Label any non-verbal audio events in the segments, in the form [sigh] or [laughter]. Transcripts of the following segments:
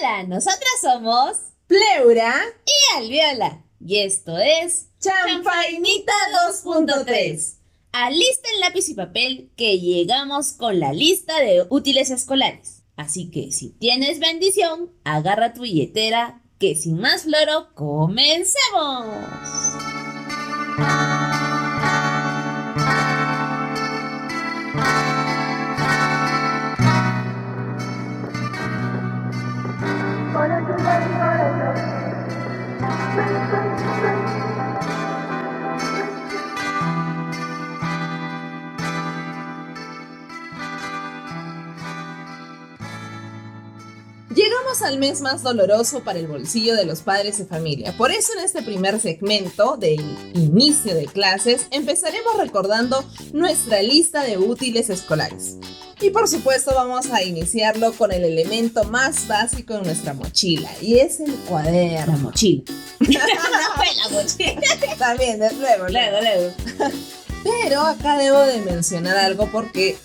Hola, nosotras somos Pleura y Alviola. Y esto es Champainita 2.3. Alisten lápiz y papel que llegamos con la lista de útiles escolares. Así que si tienes bendición, agarra tu billetera que sin más floro, comencemos. Llegamos al mes más doloroso para el bolsillo de los padres de familia. Por eso en este primer segmento del inicio de clases empezaremos recordando nuestra lista de útiles escolares. Y por supuesto vamos a iniciarlo con el elemento más básico de nuestra mochila y es el cuaderno. La mochila. [laughs] la mochila. También, luego, luego, luego. Pero acá debo de mencionar algo porque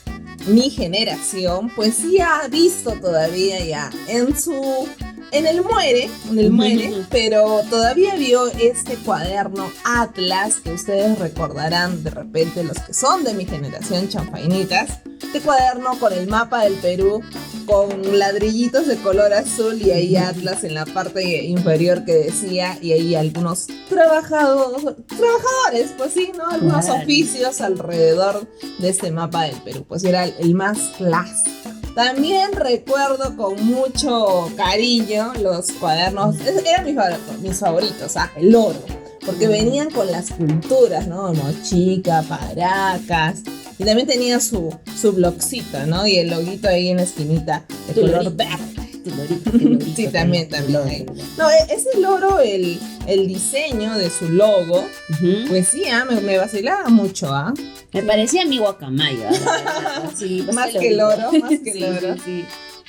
mi generación, pues sí ha visto todavía ya en su. En el muere, en el muere, pero todavía vio este cuaderno Atlas que ustedes recordarán de repente los que son de mi generación champainitas. Este cuaderno con el mapa del Perú, con ladrillitos de color azul y ahí Atlas en la parte inferior que decía y ahí algunos trabajadores, trabajadores, pues sí, ¿no? Algunos oficios alrededor de este mapa del Perú. Pues era el más clásico. También recuerdo con mucho cariño los cuadernos, eran mis favoritos, mis favoritos, ah, el oro, porque venían con las culturas, ¿no? Mochica, Paracas, y también tenía su, su blogcito, ¿no? Y el loguito ahí en la esquinita de color verde. sí, también, también. No, ese loro, el, el diseño de su logo, pues sí, ah, me, me, vacilaba mucho, ¿ah? Me parecía mi guacamayo. [laughs] sí, más que el loro, más que el loro. Sí,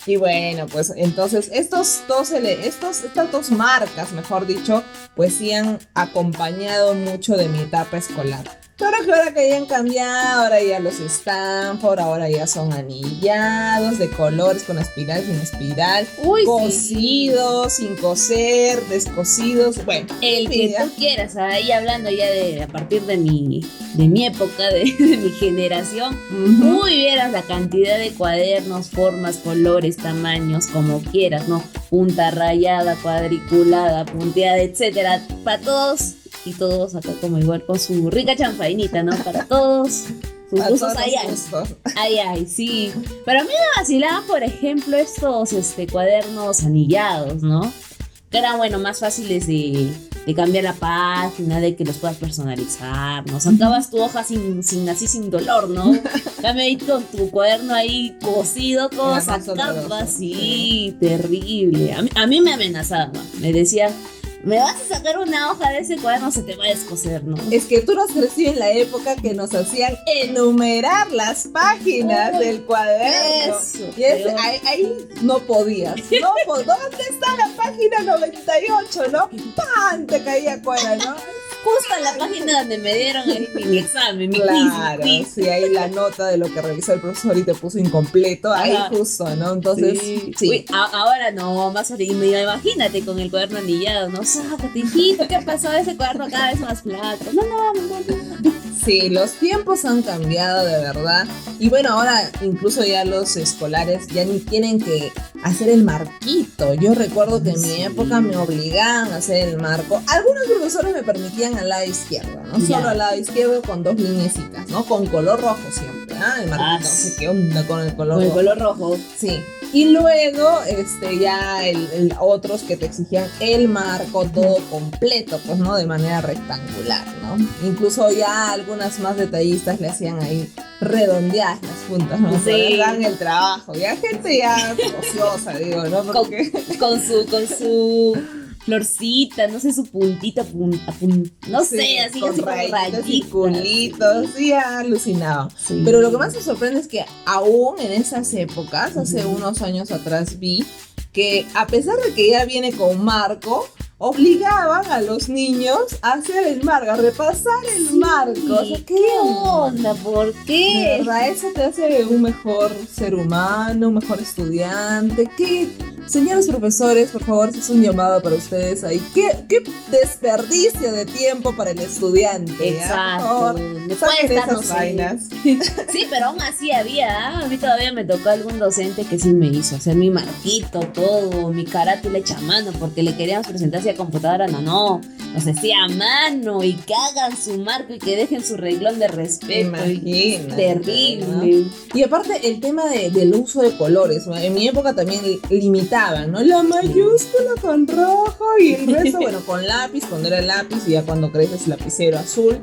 Y bueno, pues entonces estos dos, estos, estas dos marcas, mejor dicho, pues sí han acompañado mucho de mi etapa escolar. Pero que ahora que hayan cambiado, ahora ya los Stanford, ahora ya son anillados, de colores, con espiral, sin espiral, Uy, cosidos, sin coser, descosidos, bueno. El que tú quieras, ahí hablando ya de a partir de mi, de mi época, de, [laughs] mi generación, muy vieras la cantidad de cuadernos, formas, colores, tamaños, como quieras, ¿no? Punta rayada, cuadriculada, punteada, etcétera, para todos y todos acá como igual con su rica chanfainita, ¿no? Para todos. Sus gustos, ay, ay, ay, sí. Pero a mí me vacilaban, por ejemplo, estos este, cuadernos anillados, ¿no? Que eran, bueno, más fáciles de, de cambiar la página, de que los puedas personalizar, ¿no? Sacabas tu hoja sin, sin así, sin dolor, ¿no? [laughs] Ahí con tu cuaderno ahí cosido, como sacabas, sí, terrible. A mí, a mí me amenazaban, ¿no? Me decían me vas a sacar una hoja de ese cuaderno, se te va a descoser, ¿no? Es que tú nos crecí en la época que nos hacían enumerar las páginas del cuaderno. Eso, y ahí, no podías. No, ¿dónde está la página 98, no? ¡Pam! Te caía fuera, ¿no? Justo en la página donde me dieron mi, examen, mi claro, sí, ahí la nota de lo que revisó el profesor y te puso incompleto, ahí justo, ¿no? Entonces, sí. ahora no, más imagínate con el cuaderno anillado, no, sácate, hijito, ¿qué pasó? Ese cuaderno cada vez más flaco. No, no, no, no. Sí, los tiempos han cambiado de verdad. Y bueno, ahora incluso ya los escolares ya ni tienen que hacer el marquito. Yo recuerdo que en mi época me obligaban a hacer el marco. Algunos profesores me permitían al lado izquierdo, ¿no? Solo al lado izquierdo con dos linecitas, ¿no? Con color rojo siempre, ¿ah? El no sé qué onda con el color con rojo. el color rojo. Sí. Y luego, este, ya el, otros que te exigían el marco todo completo, pues, ¿no? De manera rectangular, ¿no? Incluso ya algunas más detallistas le hacían ahí redondeadas las puntas, ¿no? Sí. Dan el trabajo. Ya gente ya [laughs] ociosa, digo, ¿no? Porque... Con, su, con su florcita, no sé, su puntita, punta, no sé, así, con así rayitas y culitos, sí, alucinado. Pero lo que más me sorprende es que aún en esas épocas, hace unos años atrás vi que a pesar de que ya viene con marco, obligaban a los niños a hacer el marco, a repasar el marco. ¿qué, onda? ¿Por qué? ¿Verdad? Eso te hace un mejor ser humano, un mejor estudiante. ¿Qué? señores profesores, por favor, es un llamado para ustedes ahí. ¿Qué, qué desperdicio de tiempo para el estudiante. Exacto. Puede esas vainas. [laughs] sí, pero aún así había. ¿ah? A mí todavía me tocó algún docente que sí me hizo hacer mi marquito, todo, mi carátula hecha mano, porque le queríamos presentar a computadora. No, no. Nos decía a mano y que hagan su marco y que dejen su reglón de respeto. terrible. Y aparte, el tema del uso de colores. En mi época también limitaban, ¿no? La mayúscula con rojo y el resto, [laughs] bueno, con lápiz, cuando era lápiz, y ya cuando creces lapicero azul,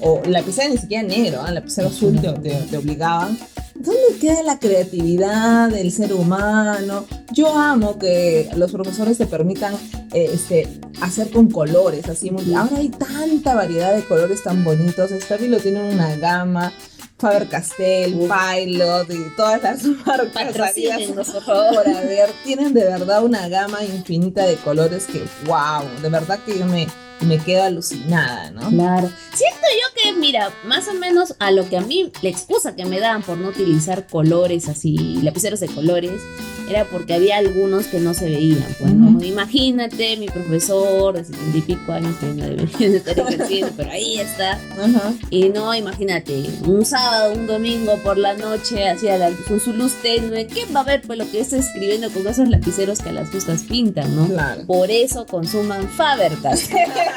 o lapicero ni siquiera negro, ¿eh? lapicero azul te, obligaban. ¿Dónde queda la creatividad del ser humano? Yo amo que los profesores te permitan eh, este, hacer con colores, así muy... Ahora hay tanta variedad de colores tan bonitos. Stabilo tiene una gama Faber-Castell, Pilot y todas las [laughs] marcas por favor. a ver, tienen de verdad una gama infinita de colores que, wow, de verdad que yo me, me quedo alucinada, ¿no? Claro. Siento yo que, mira, más o menos a lo que a mí, la excusa que me dan por no utilizar colores así, lapiceros de colores, era porque había algunos que no se veían. Pues, Imagínate, mi profesor de setenta y pico años que no debería estar ejerciendo, pero ahí está. Y no, imagínate, un sábado, un domingo por la noche, hacia la, con su luz tenue, ¿qué va a ver pues lo que está escribiendo con esos lapiceros que a las justas pintan, no? Por eso consuman Fabertas. [laughs]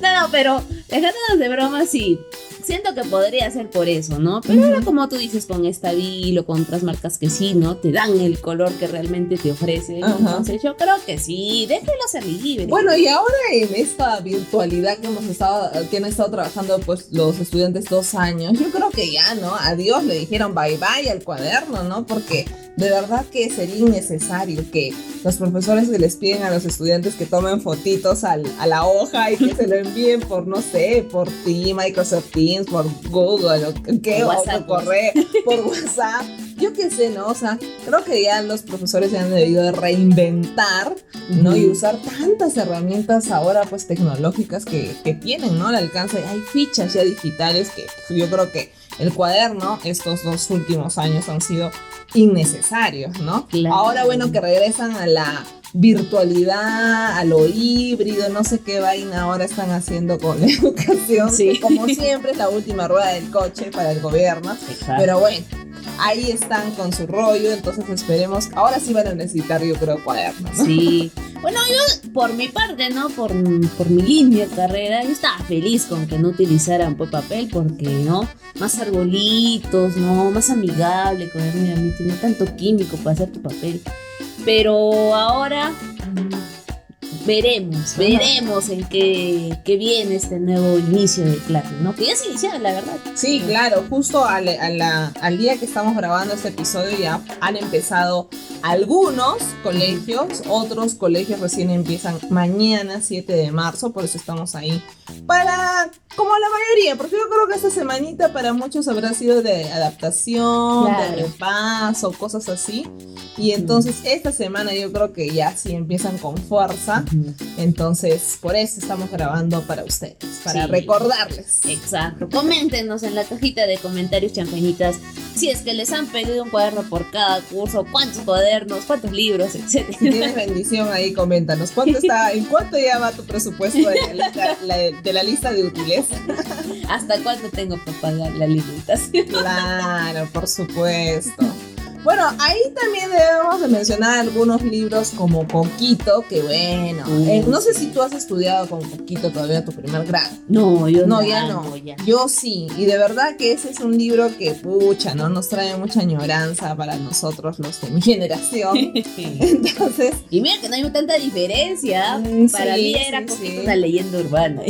no, no, pero dejándonos de broma, sí siento que podría ser por eso, ¿no? Pero ahora como tú dices, con Estabil o con otras marcas que sí, ¿no? Te dan el color que realmente te ofrece. Entonces yo creo que sí, déjelo ser libre. Bueno, y ahora en esta virtualidad que hemos estado, que han estado trabajando pues los estudiantes dos años, yo creo que ya, ¿no? Adiós le dijeron bye bye al cuaderno, ¿no? Porque de verdad que sería innecesario que los profesores les piden a los estudiantes que tomen fotitos a la hoja y que se lo envíen por, no sé, por ti, Microsoft Teams, por Google, o qué, por correo, por WhatsApp. Yo qué sé, ¿no? O sea, creo que ya los profesores se han debido de reinventar, ¿no? Y usar tantas herramientas ahora, pues, tecnológicas que, que tienen, ¿no? Al alcance. Hay fichas ya digitales que yo creo que el cuaderno estos dos últimos años han sido innecesarios, ¿no? Ahora, bueno, que regresan a la virtualidad, a lo híbrido, no sé qué vaina ahora están haciendo con [laughs] la educación. Sí. como siempre es la última rueda del coche para el gobierno. Pero bueno, ahí están con su rollo, entonces esperemos, ahora sí van a necesitar yo creo cuadernos. Sí. Bueno, yo por mi parte, ¿no? Por, por mi línea de carrera, yo estaba feliz con que no utilizaran pues, papel porque, ¿no? Más arbolitos, ¿no? Más amigable con el ambiente, no tanto químico para hacer tu papel. Pero ahora veremos, veremos en qué, viene este nuevo inicio de clases, ¿no? Que ya se inició, la verdad. Sí, claro, justo al, al día que estamos grabando este episodio ya han empezado algunos colegios, otros colegios recién empiezan mañana, 7 de marzo, por eso estamos ahí para, como la mayoría, porque yo creo que esta semanita para muchos habrá sido de adaptación, de repaso, cosas así. Y entonces esta semana yo creo que ya sí empiezan con fuerza. Entonces por eso estamos grabando para ustedes, para recordarles. Exacto. Coméntenos en la cajita de comentarios champañitas si es que les han pedido un cuaderno por cada curso, cuántos cuadernos, cuántos libros, etc. Si tienes bendición ahí, coméntanos. ¿Cuánto está, [laughs] ¿En cuánto ya va tu presupuesto de la lista, de útiles? ¿Hasta cuánto tengo para pagar la alimentación? Claro, por supuesto. Bueno, ahí también debemos de mencionar algunos libros como Coquito, que bueno, eh, no sé si tú has estudiado con Coquito todavía tu primer grado. No, yo no. ya no. Yo sí, y de verdad que ese es un libro que, pucha, ¿no? Nos trae mucha añoranza para nosotros, los de mi [laughs] generación. [laughs] Entonces... Y mira que no hay tanta diferencia. Mm, para mí era Coquito una leyenda urbana.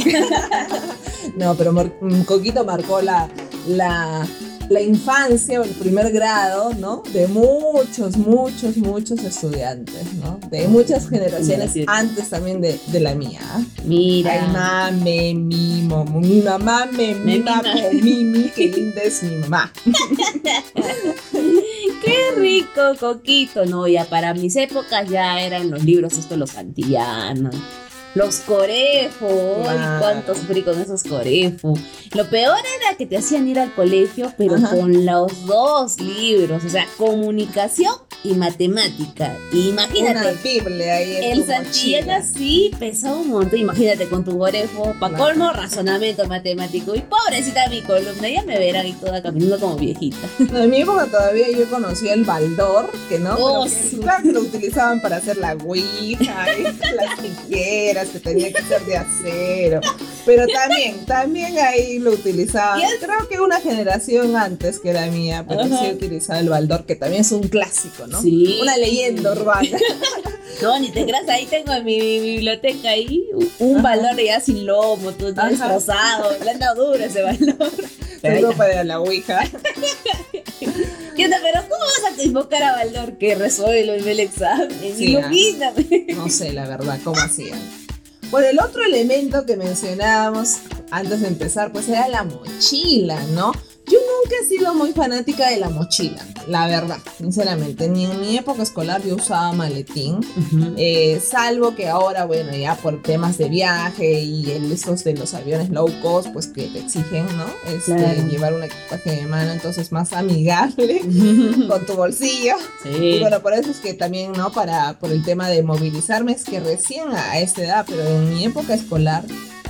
[laughs] no, pero mm, Coquito marcó la... la la infancia o el primer grado, ¿no? De muchos, muchos, muchos estudiantes, ¿no? De muchas generaciones antes también de, la mía. Mira. Ay, mame, mi momo, mi mamá me mima con Mimi, qué linda es mi mamá. [laughs] Qué rico, Coquito. No, ya para mis épocas ya eran los libros estos los antillanos los corefos, cuántos sufrí con esos corefos. Lo peor era que te hacían ir al colegio, pero con los dos libros, o sea, comunicación y matemática. Y imagínate. Una Biblia ahí en El Santillana sí pesaba un montón. Imagínate con tu gorefo. Pa' Claro. colmo, razonamiento matemático. Y pobrecita mi columna. Ya me verán y toda caminando como viejita. [laughs] No, en mi época todavía yo conocía el baldor, que no, Oh, sí. claro que lo utilizaban para hacer la ouija, [laughs] las tijeras que tenía que ser de acero. Pero también, también ahí lo utilizaban. Creo que una generación antes que la mía, pero Ajá. sí utilizaba el baldor, que también es un clásico, ¿no? Sí. Una leyenda urbana. [laughs] No, ni te creas, ahí tengo en mi biblioteca ahí un- valor ya sin lomo, todo, destrozado. Le han dado duro ese valor. Seguro está. para la ouija. [laughs] ¿Qué onda? Pero ¿cómo vas a invocar a Baldor que resuelve el examen? Sí. Ilumíname. No sé, la verdad, cómo hacían. Bueno, el otro elemento que mencionábamos antes de empezar, pues era la mochila, ¿no? Yo nunca he sido muy fanática de la mochila, la verdad, sinceramente. Ni en mi época escolar yo usaba maletín. Eh, salvo que ahora, bueno, ya por temas de viaje y el, estos de los aviones low cost, pues que te exigen, ¿no? Este, Claro. llevar un equipaje de mano, entonces más amigable [laughs] con tu bolsillo. Y Sí. bueno, por eso es que también, ¿no? Para, por el tema de movilizarme, es que recién a esta edad, pero en mi época escolar,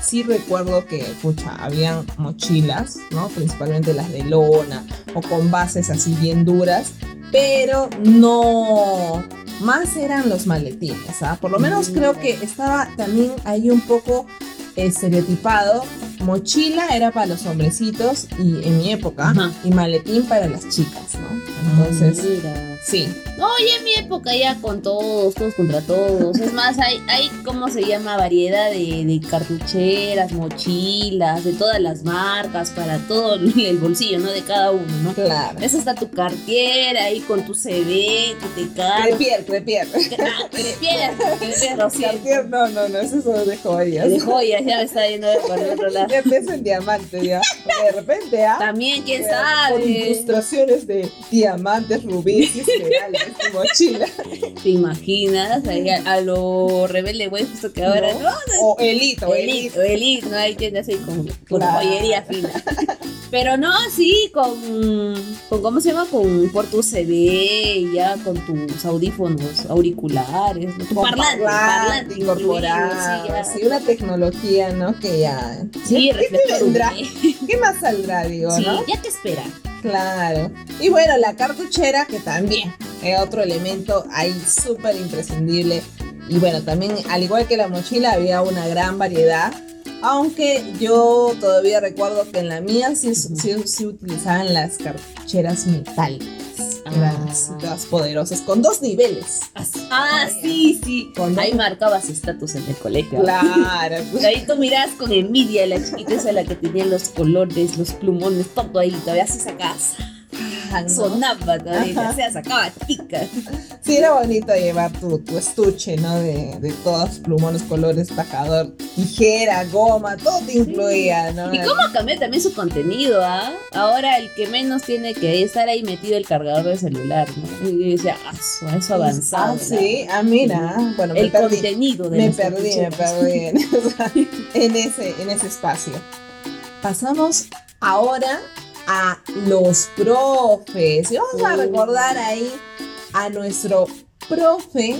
sí recuerdo que, pucha, habían mochilas, ¿no? Principalmente las de lona o con bases así bien duras, pero no, más eran los maletines, ¿ah? Por lo menos creo que estaba también ahí un poco estereotipado. Mochila era para los hombrecitos y en mi época, Ajá. y maletín para las chicas, ¿no? Entonces, Mira. sí. No, ya en mi época ya con todos, todos contra todos. Es más, hay, hay ¿cómo se llama? Variedad de, de cartucheras, mochilas, de todas las marcas, para todo [laughs] el bolsillo, ¿no? De cada uno, ¿no? Claro. Esa está tu cartiera ahí con tu CV, que te carga. Crepier, crepier. Ah, crepier, [laughs] crepier, no, no, no, eso son de joyas. De joyas, ya me está yendo por el otro lado. Empieza [laughs] en diamante, ya. De repente, ¿ah? También, quién Con sabe. ilustraciones de diamantes, rubíes y esmeraldas en tu mochila. ¿Te imaginas? Ahí a, a lo rebelde, güey, justo que ahora ¿no? no. O elito, o elito. elite, ¿no? Hay tiendas así con, con Claro. joyería fina. Pero no, sí, con, con, ¿cómo se llama? Con por tu CD, ya con tus audífonos auriculares, ¿no? tu Con parlante, parlante incorporado. incluido, Sí, una tecnología, ¿no? Que ya. Sí, ¿Qué te reflector vendrá? [laughs] ¿Qué más saldrá, digo, Sí, no? ya te espera. Claro. Y bueno, la cartuchera, que también es otro elemento ahí súper imprescindible. Y bueno, también, al igual que la mochila, había una gran variedad. Aunque yo todavía recuerdo que en la mía sí, sí, sí utilizaban las cartucheras metálicas. Eran Ah. poderosas, con dos niveles. Ah, sí, sí. Con- Ahí marcabas estatus en el colegio. Claro. [laughs] Ahí tú mirabas con envidia la chiquita esa la que tenía los colores, los plumones, todo ahí. Todavía se sacaba, Ah, ¿no? sonaba todavía, Ajá. se sacaba tica. Sí, era bonito llevar tu, tu estuche, ¿no? De, de todos plumones, colores, tajador, tijera, goma, todo te incluía, ¿no? ¿Y cómo cambió también su contenido, ah? Ahora el que menos tiene que estar ahí metido el cargador de celular, ¿no? Y yo decía, ah, su- eso avanzado. Ah, sí, ah, mira, bueno, me El perdí. contenido de Me perdí, me perdí [laughs] en, [laughs] en ese, en ese espacio. Pasamos ahora a los profes. Y vamos a recordar ahí a nuestro profe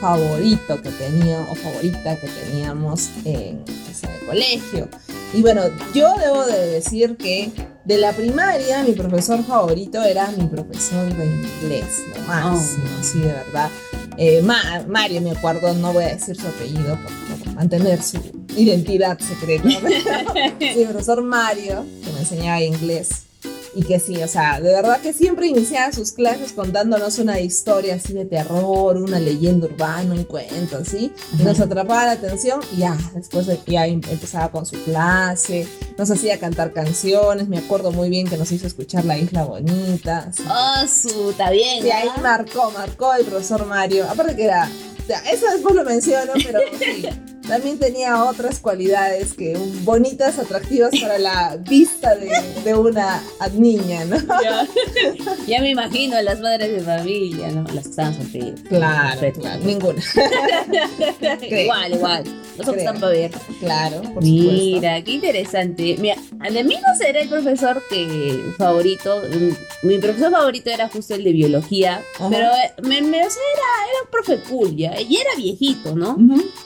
favorito que tenía o favorita que teníamos en, el colegio. Y bueno, yo debo de decir que de la primaria mi profesor favorito era mi profesor de inglés, lo máximo, Oh. sí, de verdad. Eh, Ma- Mario, me acuerdo, no voy a decir su apellido por, por mantener su identidad secreta. [laughs] sí, profesor Mario, que me enseñaba inglés. Y que sí, o sea, de verdad que siempre iniciaba sus clases contándonos una historia así de terror, una leyenda urbana, un cuento, así. Y nos atrapaba la atención y ya, después de- ya em- empezaba con su clase, nos hacía cantar canciones, me acuerdo muy bien que nos hizo escuchar La Isla Bonita. así. Ah, su, está bien. Sí, ahí ¿ah? marcó, marcó el profesor Mario. Aparte que era, ya, eso después lo menciono, pero [laughs] sí, también tenía otras cualidades que bonitas, atractivas para la vista de, de una niña, ¿no? [laughs] Ya, me imagino a las madres de familia, ¿no? Las que estaban solteras. Claro, claro, ninguna. [laughs] igual, igual. Nosotros están para ver. Claro, por Mira, qué interesante. Mira, de mí no será el profesor que favorito. Mi profesor favorito era justo el de biología. Pero eh, me, me, o sea, era, era un profe cool ya. Y era viejito, ¿no?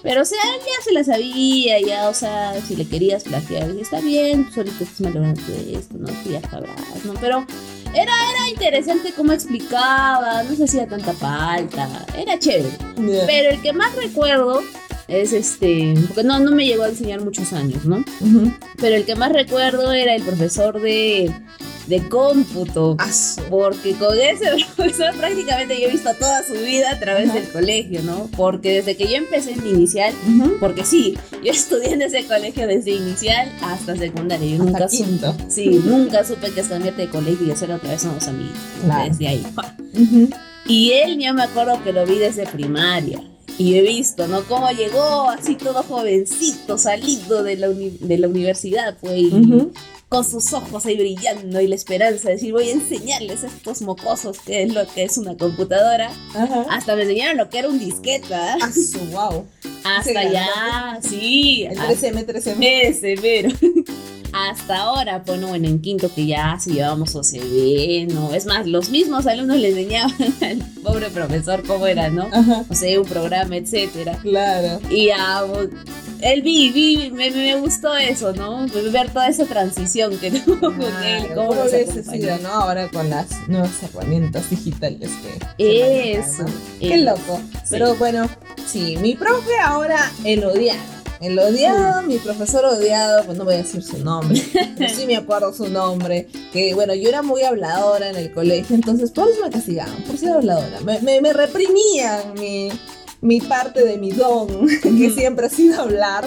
Pero o sea, él ya se la sabía, ya, o sea, si le querías plagiar, está bien, tú solito estás malogrando esto, ¿no? Tú ya sabrás, ¿no? Pero era, era interesante cómo explicaba, no se hacía tanta falta, era chévere. Pero el que más recuerdo es este, porque no, no me llegó a enseñar muchos años, ¿no? Pero el que más recuerdo era el profesor de, de cómputo, porque con ese [laughs] profesor prácticamente yo he visto toda su vida a través del colegio, ¿no? Porque desde que yo empecé en mi inicial, porque sí, [laughs] yo estudié en ese colegio desde inicial hasta secundaria, yo nunca supe, sí, nunca supe que es cambiarte de colegio y hacer otra vez somos amigos, desde ahí. Y él, yo me acuerdo que lo vi desde primaria. Y he visto, ¿no? Cómo llegó así todo jovencito, salido de la, de la universidad, pues, con sus ojos ahí brillando y la esperanza de decir, voy a enseñarles a estos mocosos qué es lo que es una computadora. Hasta me enseñaron lo que era un disqueta. Ah, wow. Hasta ya, sí. El 3M, 3M. Ese, pero [laughs] hasta ahora, bueno, bueno, en quinto que ya si llevamos OCB, ¿no? Es más, los mismos alumnos le enseñaban [laughs] al pobre profesor cómo era, ¿no? O sea, un programa, etcétera. Claro. Y a él vi, vi, me, me, gustó eso, ¿no? Ver toda esa transición que [laughs] tuvo con él. Cómo hubiese sido, ¿no? Ahora con las nuevas herramientas digitales que. Eso. Qué loco. Pero bueno, sí, mi profe ahora el odiar el odiado, mi profesor odiado, pues no voy a decir su nombre, [laughs] pero sí me acuerdo su nombre, que bueno, yo era muy habladora en el colegio, entonces por eso me castigaban, por ser habladora. Me, me, me reprimían mi, mi parte de mi don, [laughs] que siempre ha sido hablar.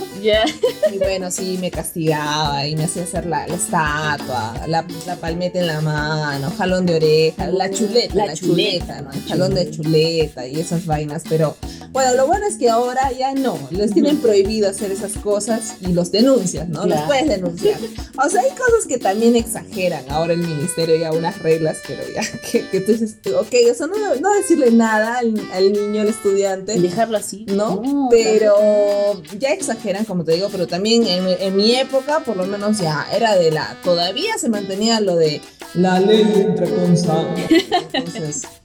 Y bueno, sí, me castigaba y me hacía hacer la, estatua, la, la, palmeta en la mano, jalón de oreja, la chuleta, la, chuleta, ¿no? El jalón de chuleta y esas vainas. Pero bueno, lo bueno es que ahora ya no, les tienen prohibido hacer esas cosas y los denuncias, ¿no? Los puedes denunciar. O sea, hay cosas que también exageran ahora el ministerio, ya unas reglas, pero ya [laughs] que, que tú dices, ok, o sea, no, no decirle nada al, al niño, al estudiante dejarlo así. ¿No? pero ya exageran, como te digo, pero también en, mi época, por lo menos ya era de la. Todavía se mantenía lo de la ley entre [laughs] Entonces, mm,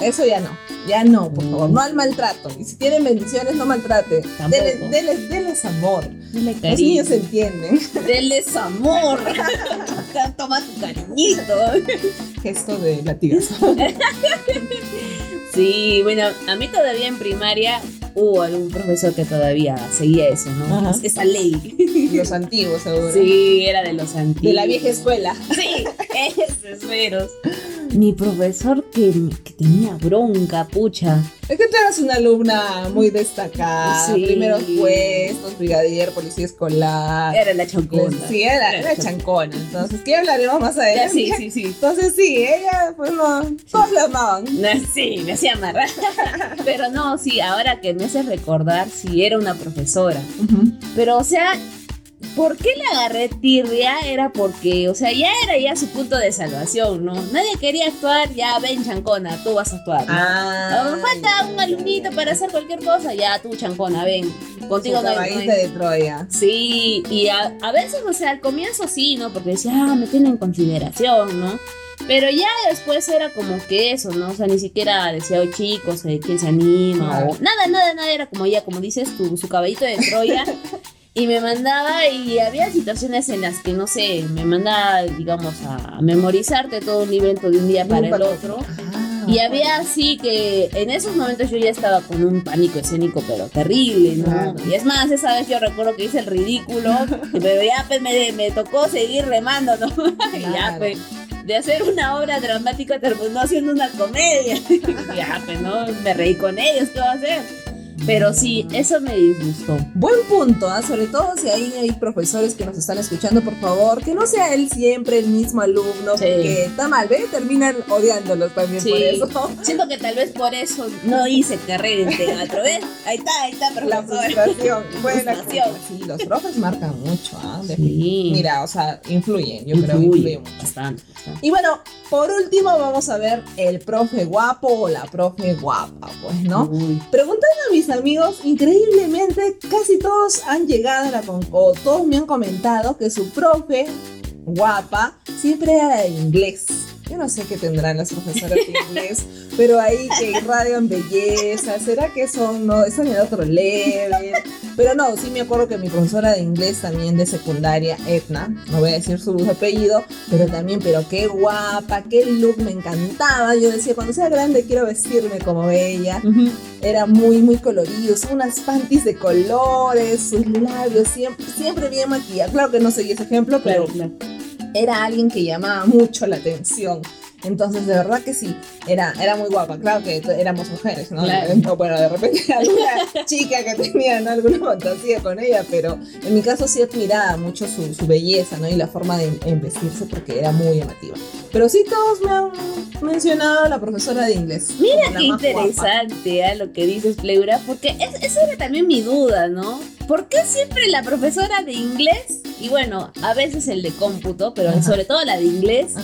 eso ya no. Ya no, por favor. No al maltrato. Y si tienen bendiciones, no maltrate. Deles, deles, amor. Los niños se entienden. [laughs] Deles amor. [laughs] Toma tu cariñito. Gesto de latigazo. [laughs] Sí, bueno, a mí todavía en primaria hubo algún profesor que todavía seguía eso, ¿no? Esa ley. Los antiguos, seguro. Sí, era de los antiguos. De la vieja escuela. Sí, esos meros mi profesor que, que, tenía bronca, pucha. Es que tú eras una alumna muy destacada. Sí. Primeros puestos, brigadier, policía escolar. Era la chancona. Sí, era, la chancona. Entonces, ¿qué hablaremos más adelante? Sí, sí, sí. Entonces, sí, ella, pues no, todos la amaban. sí, me hacía amarrar. [laughs] Pero no, sí, ahora que me hace recordar, sí, era una profesora. Pero, o sea, ¿Por qué le agarré tirria? Era porque, o sea, ya era ya su punto de salvación, ¿no? Nadie quería actuar, ya ven chancona, tú vas a actuar. Ah, falta un alumnito para hacer cualquier cosa, ya tú chancona, ven. Contigo no hay, de Troya. Sí, y a, a, veces, o sea, al comienzo sí, ¿no? Porque decía, ah, me tienen en consideración, ¿no? Pero ya después era como que eso, ¿no? O sea, ni siquiera decía, oh chicos, eh, ¿quién se anima? O nada, nada, nada, era como ya, como dices, tu, su caballito de Troya. [laughs] Y me mandaba y había situaciones en las que, no sé, me mandaba, digamos, a memorizarte todo un libreto de un día para el otro. Ah, y había así que en esos momentos yo ya estaba con un pánico escénico, pero terrible, ¿no? Y es más, esa vez yo recuerdo que hice el ridículo, pero ya pues me, me tocó seguir remando, ¿no? [laughs] y ya pues de hacer una obra dramática terminó haciendo una comedia. [laughs] ya pues no, me reí con ellos, ¿qué va a hacer? Pero sí, eso me disgustó. Buen punto, ¿ah? sobre todo si ahí hay profesores que nos están escuchando, por favor, que no sea él siempre el mismo alumno, porque está mal, ¿ves? Terminan odiándolos también por eso. Siento que tal vez por eso no hice carrera en teatro, ¿ves? Ahí está, ahí está, pero la frustración. Buena sí, los profes marcan mucho, ¿ah? Mira, o sea, influyen, yo creo que influyen Bastante, Y bueno, por último vamos a ver el profe guapo o la profe guapa, pues, ¿no? Preguntando a mis amigos, increíblemente casi todos han llegado a la o todos me han comentado que su profe guapa siempre era de inglés. Yo no sé qué tendrán las profesoras de [laughs] inglés, pero ahí que irradian belleza. ¿Será que son, no, están en otro level? Pero no, sí me acuerdo que mi profesora de inglés también de secundaria, Etna, no voy a decir su apellido, pero también, pero qué guapa, qué look, me encantaba. Yo decía, cuando sea grande quiero vestirme como ella. Era muy, muy colorido, unas panties de colores, sus labios, siempre, siempre bien maquillada. Claro que no seguí ese ejemplo, pero era alguien que llamaba mucho la atención. Entonces, de verdad que sí, era, era muy guapa. Claro que éramos mujeres, ¿no? Bueno, de repente [laughs] alguna chica que tenía alguna fantasía con ella, pero en mi caso sí admiraba mucho su, su belleza, ¿no? Y la forma de vestirse porque era muy llamativa. Pero sí todos me han mencionado a la profesora de inglés. Mira qué interesante ¿eh? lo que dices, Pleura, porque esa era también mi duda, ¿no? ¿Por qué siempre la profesora de inglés, y bueno, a veces el de cómputo, pero sobre todo la de inglés,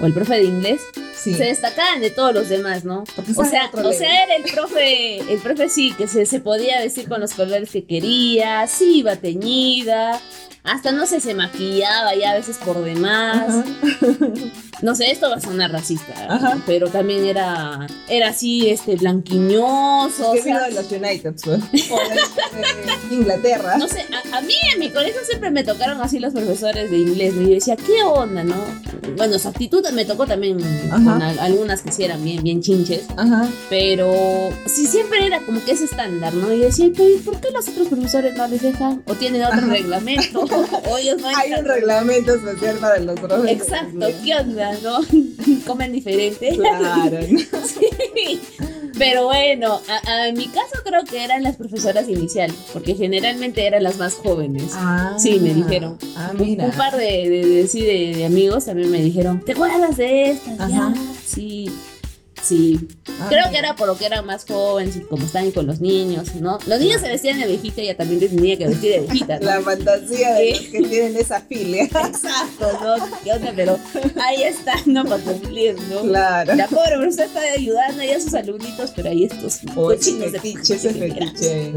o el profe de inglés, se destacaban de todos los demás, ¿no? o sea, o sea, era el profe, el profe sí, que se, se podía vestir con los colores que quería, sí iba teñida, hasta no sé, se maquillaba ya a veces por demás. [laughs] No sé, esto va a sonar racista, pero también era era así, este, blanquiñoso. Que de los United, pues. [laughs] o de, Inglaterra. No sé, a, mí en mi colegio siempre me tocaron así los profesores de inglés. Y yo decía, ¿qué onda, no? Bueno, su actitud me tocó también con algunas que sí eran bien, bien chinches. Ajá. Pero sí, siempre era como que ese estándar, ¿no? Y decía, ¿por qué los otros profesores no les dejan? ¿O tienen otro reglamento? [laughs] Hay un reglamento especial para los profesores. Exacto, ¿qué onda, no? [laughs] Comen diferente. Claro. [laughs] sí. Pero bueno, en mi caso creo que eran las profesoras iniciales, porque generalmente eran las más jóvenes. Ah, sí, me dijeron. Ah, mira. Un, par de, de, de, amigos también me dijeron, ¿te acuerdas de estas? Ajá. sí. Sí. Ah, Creo que era por lo que eran más jóvenes y como estaban con los niños, ¿no? Los niños se vestían de viejita y ella también tenía que vestir de viejita. ¿no? La fantasía de los que tienen esa filia. Exacto, ¿no? ¿Qué onda? Pero ahí está, ¿no? Para cumplir, ¿no? Claro. La pobre profesora está ayudando ahí a sus alumnitos, pero ahí estos cochinos de ese fetiche.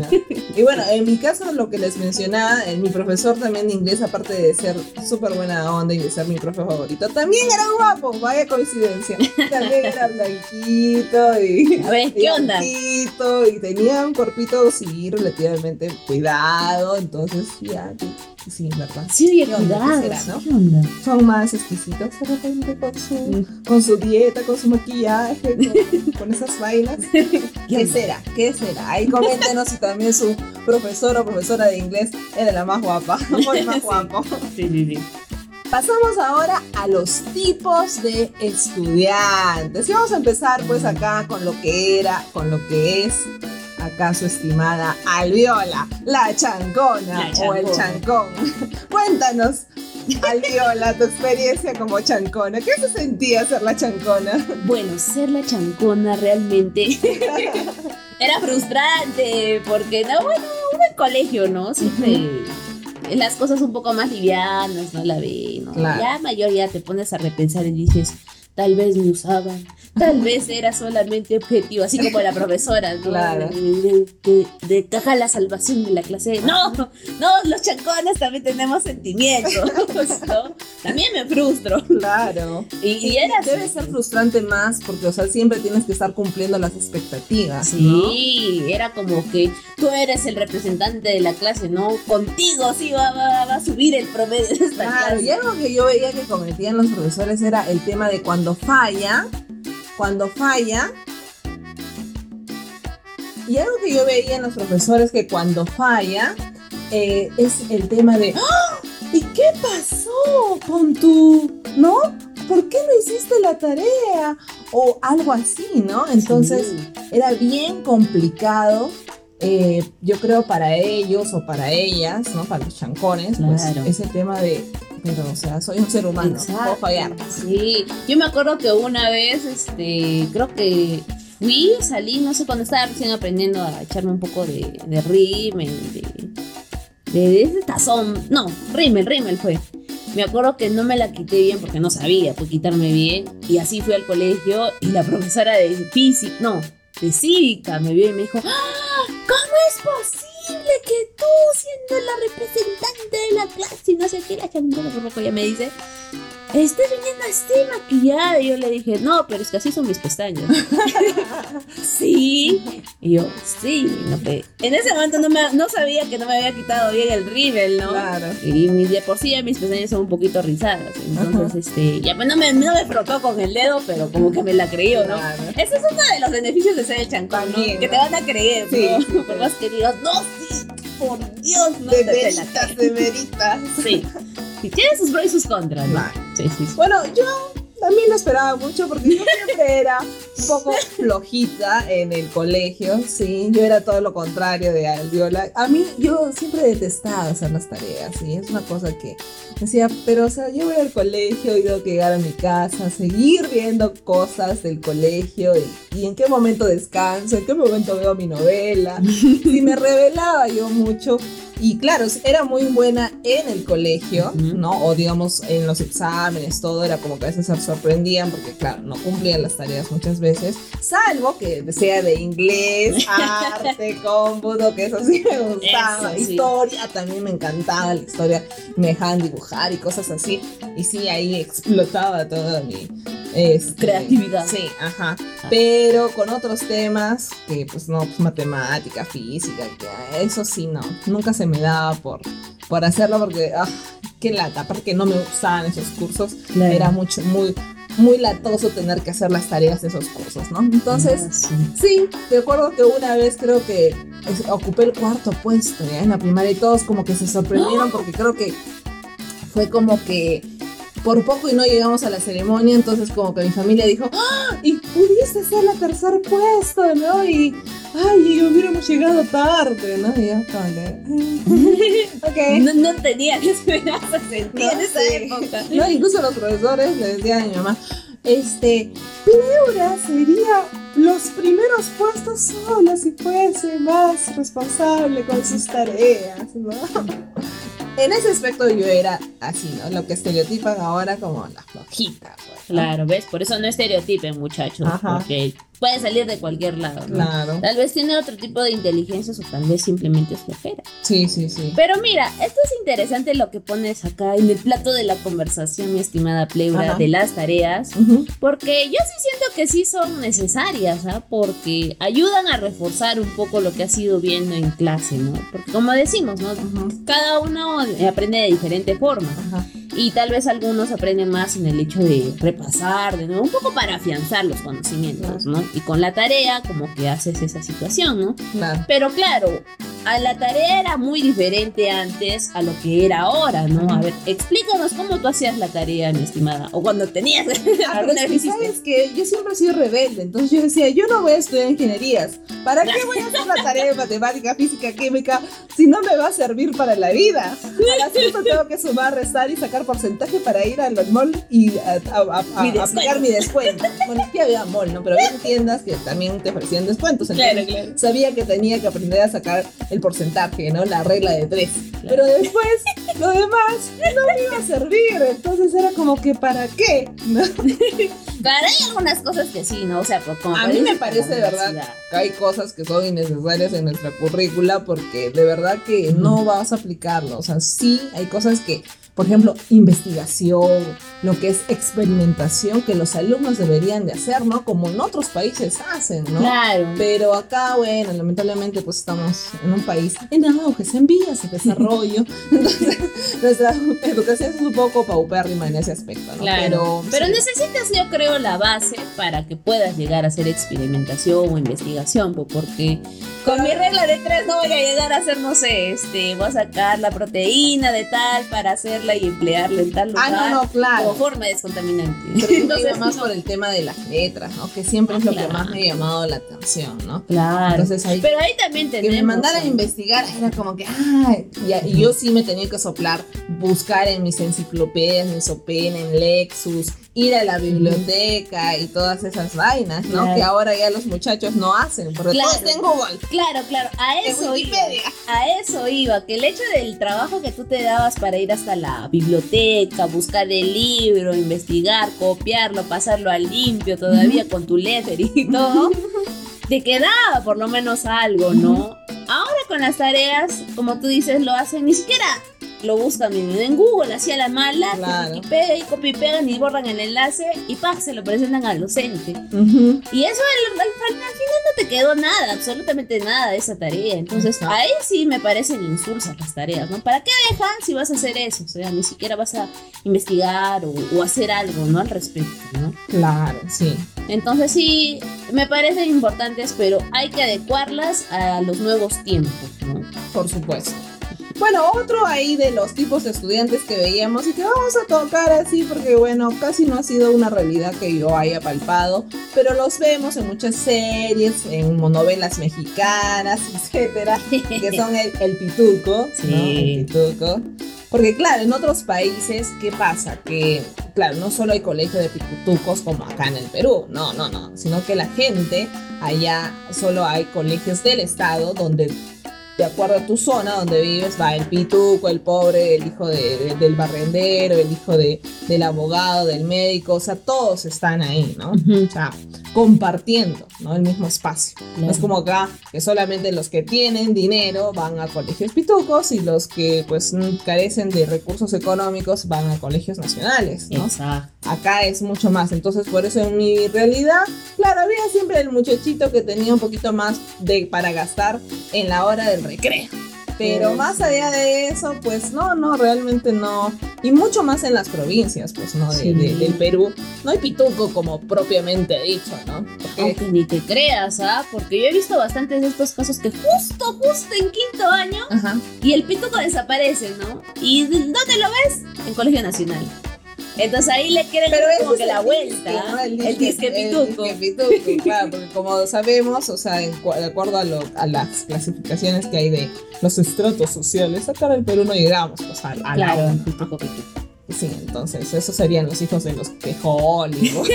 Y bueno, en mi caso, lo que les mencionaba, mi profesor también de inglés, aparte de ser súper buena onda y de ser mi profe favorito, también era guapo, vaya coincidencia. También era blanquito y. A ver, ¿qué onda? Y tenía un corpito, sí, relativamente cuidado. Entonces, ya, sí, ¿verdad? Sí, cuidado. ¿Qué onda? Son más exquisitos de repente con su, mm. con su dieta, con su maquillaje, con, [laughs] esas vainas. [laughs] ¿Qué, será? ¿Qué será? Ahí coméntenos si también su profesor o profesora de inglés era la más guapa [laughs] o el más guapo. Sí, sí, sí. Pasamos ahora a los tipos de estudiantes. Y vamos a empezar pues acá con lo que era, con lo que es acá su estimada Alviola, la chancona, o el chancón. [laughs] Cuéntanos, Alviola, tu experiencia como chancona. ¿Qué se sentía ser la chancona? Bueno, ser la chancona realmente [laughs] era frustrante porque, no, bueno, uno en colegio, ¿no? Siempre [laughs] las cosas un poco más livianas, ¿no? La ve, ¿no? Ya mayor ya te pones a repensar y dices, tal vez me usaban, tal vez era solamente objetivo, así como la profesora, ¿no? Claro. De, de, caja la salvación de la clase. No, no, los chancones también tenemos sentimientos, [laughs] ¿no? También me frustro. Claro. Y, era Debe ser frustrante más porque, o sea, siempre tienes que estar cumpliendo las expectativas. Sí, era como que tú eres el representante de la clase, ¿no? Contigo sí va, va, a subir el promedio de esta claro, Y algo que yo veía que cometían los profesores era el tema de cuando falla, cuando falla, y algo que yo veía en los profesores que cuando falla eh, es el tema de ¡Ah! ¿y qué pasó con tu, no? ¿Por qué no hiciste la tarea? O algo así, ¿no? Entonces era bien complicado eh, yo creo para ellos o para ellas, ¿no? Para los chancones, pues ese tema de, pero o sea, soy un ser humano, puedo fallar. Sí, yo me acuerdo que una vez, este, creo que fui, salí, no sé, cuando estaba recién aprendiendo a echarme un poco de, de rímel, de, de, de tazón, no, rímel, rímel fue. Me acuerdo que no me la quité bien porque no sabía pues, quitarme bien. Y así fui al colegio y la profesora de física, no, de cívica me vio y me dijo, "¡Ah! ¿cómo es posible que tú, siendo la representante de la clase y no sé qué, la poco ya me dice, estés viniendo así maquillada? Y yo le dije, no, pero es que así son mis pestañas. [laughs] sí. Y yo, sí. No, pe- en ese momento no, me, no sabía que no me había quitado bien el rímel, ¿no? Claro. Y mis, de por sí ya mis pestañas son un poquito rizadas. Entonces, este, ya pues no me, no me frotó con el dedo, pero como que me la creyó, ¿no? Claro. Ese es uno de los beneficios de ser el chancón, ¿no? Que te van a creer, Sí, ¿no? sí, [laughs] Por más que digas, no, sí, por Dios, no De te, te la. Sí. Sí, tiene sus pros y sus contras, ¿no? Vale. Sí, sí, sí. Bueno, yo también lo esperaba mucho porque yo siempre era un poco flojita en el colegio, sí, yo era todo lo contrario de Alviola. A mí, yo siempre detestaba hacer las tareas, sí, es una cosa que decía, pero o sea, yo voy al colegio y tengo que llegar a mi casa, seguir viendo cosas del colegio y, y en qué momento descanso, en qué momento veo mi novela. [laughs] Y me revelaba yo mucho. Y claro, era muy buena en el colegio. ¿no? O digamos en los exámenes, todo era como que a veces se sorprendían porque, claro, no cumplían las tareas muchas veces, salvo que sea de inglés, [laughs] arte, cómputo, que eso sí me gustaba. Eso sí. Historia también me encantaba, la historia me dejaban dibujar y cosas así. Y sí, ahí explotaba toda mi este, Creatividad. Sí, ajá. Pero con otros temas que, pues no, pues matemática, física, que eso sí, no. Nunca se me daba por, por hacerlo porque, ah, qué lata. Aparte que no me gustaban esos cursos. Claro. Era mucho, muy, muy latoso tener que hacer las tareas de esos cursos, ¿no? Entonces, Ah, sí. Sí, me acuerdo que una vez creo que es- ocupé el cuarto puesto ya en la primaria y todos como que se sorprendieron [gasps] porque creo que fue como que por poco y no llegamos a la ceremonia, entonces como que mi familia dijo, ¡Ah! y pudiste ser la tercer puesto, ¿no? Y, ay, y hubiéramos llegado tarde, ¿no? Y ya, vale. [laughs] ok. No, no tenía esperanza sentía en No, esa sí. época. [laughs] No, incluso los profesores le decían a mi mamá, este, Pleura sería los primeros puestos sola si fuese más responsable con sus tareas, ¿no? [laughs] En ese aspecto yo era así, ¿no? Lo que estereotipan ahora como la flojita, pues. ¿no? Claro, ¿ves? Por eso no estereotipen, muchachos. Ajá. Porque puede salir de cualquier lado. ¿no? Claro. Tal vez tiene otro tipo de inteligencias o tal vez simplemente es flojera. Sí, sí, sí. Pero mira, esto es interesante lo que pones acá en el plato de la conversación, mi estimada Pleura, Ajá. de las tareas. Porque yo sí siento que sí son necesarias, ¿ah? Porque ayudan a reforzar un poco lo que has ido viendo en clase, ¿no? Porque como decimos, ¿no? Cada uno aprende de diferente forma. Ajá. Y tal vez algunos aprenden más en el hecho de repasar, de nuevo, un poco para afianzar los conocimientos, ¿no? Y con la tarea como que haces esa situación, ¿no? Claro. Pero claro, a la tarea era muy diferente antes a lo que era ahora, ¿no? A ver, explícanos cómo tú hacías la tarea, mi estimada, o cuando tenías [laughs] Ah, alguna vez hiciste. sabes que yo siempre he sido rebelde, entonces yo decía, yo no voy a estudiar ingenierías. ¿Para qué voy a hacer la tarea de matemática, física, química si no me va a servir para la vida? Al asunto tengo que sumar, restar y sacar porcentaje para ir al mall y a, a- a- Mi aplicar mi descuento. Bueno, aquí había mall, ¿no? Pero había tiendas que también te ofrecían descuentos. Entonces, Claro, claro. sabía que tenía que aprender a sacar el porcentaje, ¿no? La regla de tres. Pero después, lo demás no me iba a servir. Entonces era como que, ¿para qué? ¿No? [laughs] Claro, hay algunas cosas que sí, ¿no? O sea, como A mí me parece de verdad que hay cosas que son innecesarias en nuestra currícula porque de verdad que no vas a aplicarlo. O sea, sí hay cosas que, por ejemplo, investigación, lo que es experimentación que los alumnos deberían de hacer, ¿no? Como en otros países hacen, ¿no? Claro. Pero acá, bueno, lamentablemente pues estamos en un país en auge, en vías de desarrollo. [laughs] [laughs] Entonces, nuestra educación es un poco paupérrima en ese aspecto, ¿no? Claro. Pero, Pero, sí. necesitas, yo creo, la base para que puedas llegar a hacer experimentación o investigación, po, porque con mi regla de tres no voy a llegar a hacer, no sé, este, voy a sacar la proteína de tal para hacer y emplearla en tal lugar. Ah, no, no, claro. Como forma descontaminante. Pero Entonces, más por el tema de las letras, ¿no? Que siempre es lo que más me ha llamado la atención, ¿no? Claro. Entonces ahí Pero ahí también que tenemos. me mandaran a investigar era como que, ah, y, y yo sí me tenía que soplar, buscar en mis enciclopedias, en Sopen, en Lexus, ir a la biblioteca y todas esas vainas, ¿no? Claro. Que ahora ya los muchachos no hacen, porque Claro. todo está en Google. Claro, claro, a eso iba. A eso iba, que el hecho del trabajo que tú te dabas para ir hasta la biblioteca, buscar el libro, investigar, copiarlo, pasarlo al limpio todavía con tu letter y todo, te quedaba por lo menos algo, ¿no? Ahora con las tareas, como tú dices, lo hacen, ni siquiera lo buscan en, en Google, así a la mala, Claro. y pega y copia y pegan y borran el enlace y ¡pac! se lo presentan al docente. Y eso al, al- al final no te quedó nada, absolutamente nada de esa tarea. Entonces, ahí sí me parecen insulsas las tareas, ¿no? ¿Para qué dejan si vas a hacer eso? O sea, ni siquiera vas a investigar o, o hacer algo, ¿no? Al respecto, ¿no? Claro, sí. Entonces, sí, me parecen importantes, pero hay que adecuarlas a los nuevos tiempos, ¿no? Por supuesto. Bueno, otro ahí de los tipos de estudiantes que veíamos y que vamos a tocar así porque bueno, casi no ha sido una realidad que yo haya palpado, pero los vemos en muchas series, en monovelas mexicanas, [laughs] etcétera, que son el, el pituco, ¿no? Sí. El pituco. Porque claro, en otros países, ¿qué pasa? Que, claro, no solo hay colegios de pitucos como acá en el Perú, no, no, no, sino que la gente allá solo hay colegios del Estado donde de acuerdo a tu zona donde vives, va el pituco, el pobre, el hijo de- de- del barrendero, el hijo de, del abogado, del médico, o sea, todos están ahí, ¿no? O sea, compartiendo, ¿no? El mismo espacio. No es como acá, que solamente los que tienen dinero van a colegios pitucos y los que pues carecen de recursos económicos van a colegios nacionales, ¿no? Exacto. Acá es mucho más. Entonces, por eso en mi realidad, claro, había siempre el muchachito que tenía un poquito más de para gastar en la hora del recreo. Pero Sí, más allá de eso, pues no, no, realmente no. Y mucho más en las provincias, pues, ¿no? De, Sí. de- del Perú. No hay pituco como propiamente dicho, ¿no? Porque, Aunque ni te creas, ¿ah? Porque yo he visto bastantes de estos casos que justo, justo en quinto año ajá. y el pituco desaparece, ¿no? ¿Y de- dónde lo ves? En Colegio Nacional. Entonces ahí le quieren Pero dar como que la el vuelta. disque, ¿no? El disque- disque pituco. El disque pituco, [laughs] claro, porque como sabemos, o sea, en de acuerdo a, lo- a las clasificaciones que hay de los estratos sociales, acá en el Perú no llegamos pues, a, a la Claro, onda. pituco, pituco. Sí, entonces esos serían los hijos de los Hollywood.